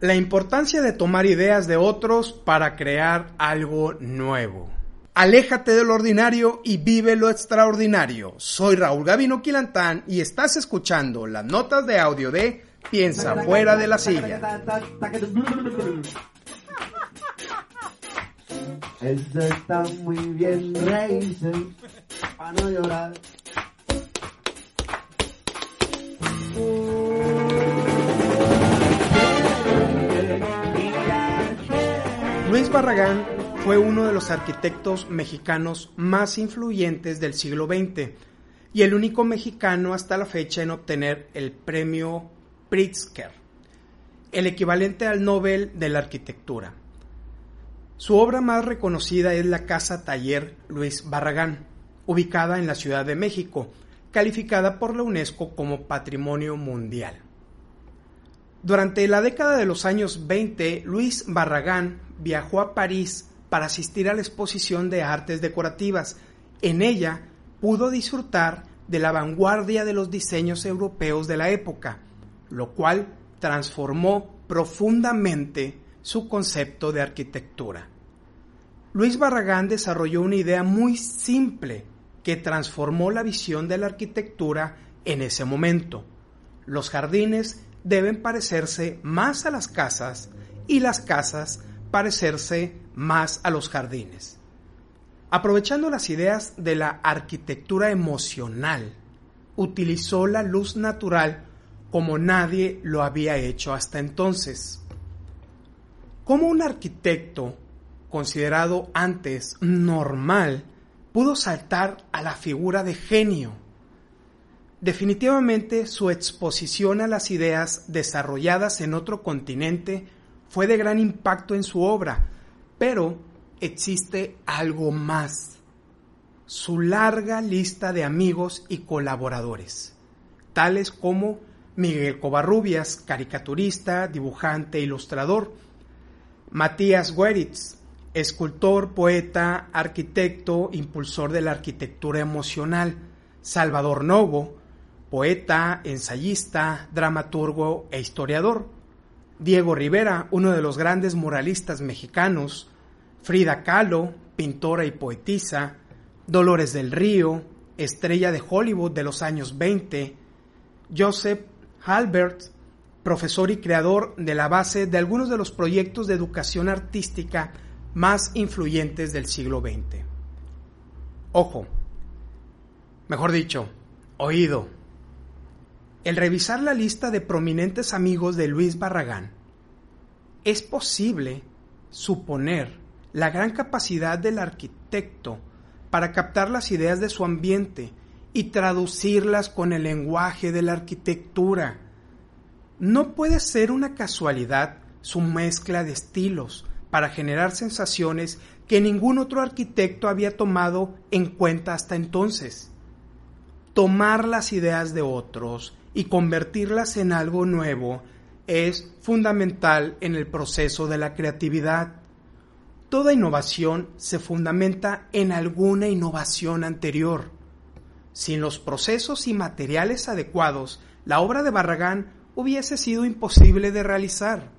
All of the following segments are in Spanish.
La importancia de tomar ideas de otros para crear algo nuevo. Aléjate de lo ordinario y vive lo extraordinario. Soy Raúl Gavino Quilantán y estás escuchando las notas de audio de Piensa fuera de la silla. Eso está muy bien, reírse, para no llorar. Barragán fue uno de los arquitectos mexicanos más influyentes del siglo XX y el único mexicano hasta la fecha en obtener el premio Pritzker, el equivalente al Nobel de la Arquitectura. Su obra más reconocida es la Casa Taller Luis Barragán, ubicada en la Ciudad de México, calificada por la UNESCO como Patrimonio Mundial. Durante la década de los años 20, Luis Barragán viajó a París para asistir a la exposición de artes decorativas. En ella pudo disfrutar de la vanguardia de los diseños europeos de la época, lo cual transformó profundamente su concepto de arquitectura. Luis Barragán desarrolló una idea muy simple que transformó la visión de la arquitectura en ese momento. Los jardines deben parecerse más a las casas y las casas parecerse más a los jardines. Aprovechando las ideas de la arquitectura emocional, utilizó la luz natural como nadie lo había hecho hasta entonces. ¿Cómo un arquitecto, considerado antes normal, pudo saltar a la figura de genio? Definitivamente su exposición a las ideas desarrolladas en otro continente fue de gran impacto en su obra, pero existe algo más. Su larga lista de amigos y colaboradores, tales como Miguel Covarrubias, caricaturista, dibujante, ilustrador, Matías Gueritz, escultor, poeta, arquitecto, impulsor de la arquitectura emocional, Salvador Novo, poeta, ensayista, dramaturgo e historiador, Diego Rivera, uno de los grandes muralistas mexicanos, Frida Kahlo, pintora y poetisa, Dolores del Río, estrella de Hollywood de los años 20, Joseph Halbert, profesor y creador de la base de algunos de los proyectos de educación artística más influyentes del siglo XX. Ojo, mejor dicho, oído. El revisar la lista de prominentes amigos de Luis Barragán, es posible suponer la gran capacidad del arquitecto para captar las ideas de su ambiente y traducirlas con el lenguaje de la arquitectura. No puede ser una casualidad su mezcla de estilos para generar sensaciones que ningún otro arquitecto había tomado en cuenta hasta entonces. Tomar las ideas de otros y convertirlas en algo nuevo es fundamental en el proceso de la creatividad. Toda innovación se fundamenta en alguna innovación anterior. Sin los procesos y materiales adecuados, la obra de Barragán hubiese sido imposible de realizar.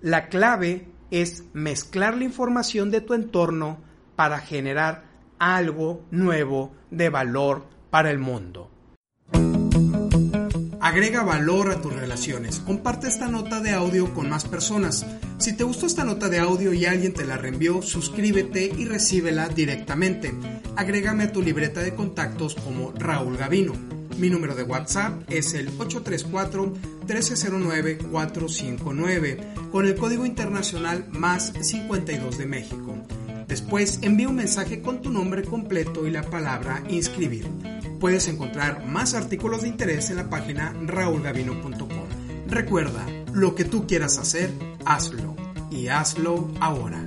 La clave es mezclar la información de tu entorno para generar algo nuevo de valor para el mundo. Agrega valor a tus relaciones. Comparte esta nota de audio con más personas. Si te gustó esta nota de audio y alguien te la reenvió, suscríbete y recíbela directamente. Agrégame a tu libreta de contactos como Raúl Gavino. Mi número de WhatsApp es el 834-1309-459 con el código internacional más 52 de México. Después envía un mensaje con tu nombre completo y la palabra inscribir. Puedes encontrar más artículos de interés en la página raulgavino.com. Recuerda, lo que tú quieras hacer, hazlo y hazlo ahora.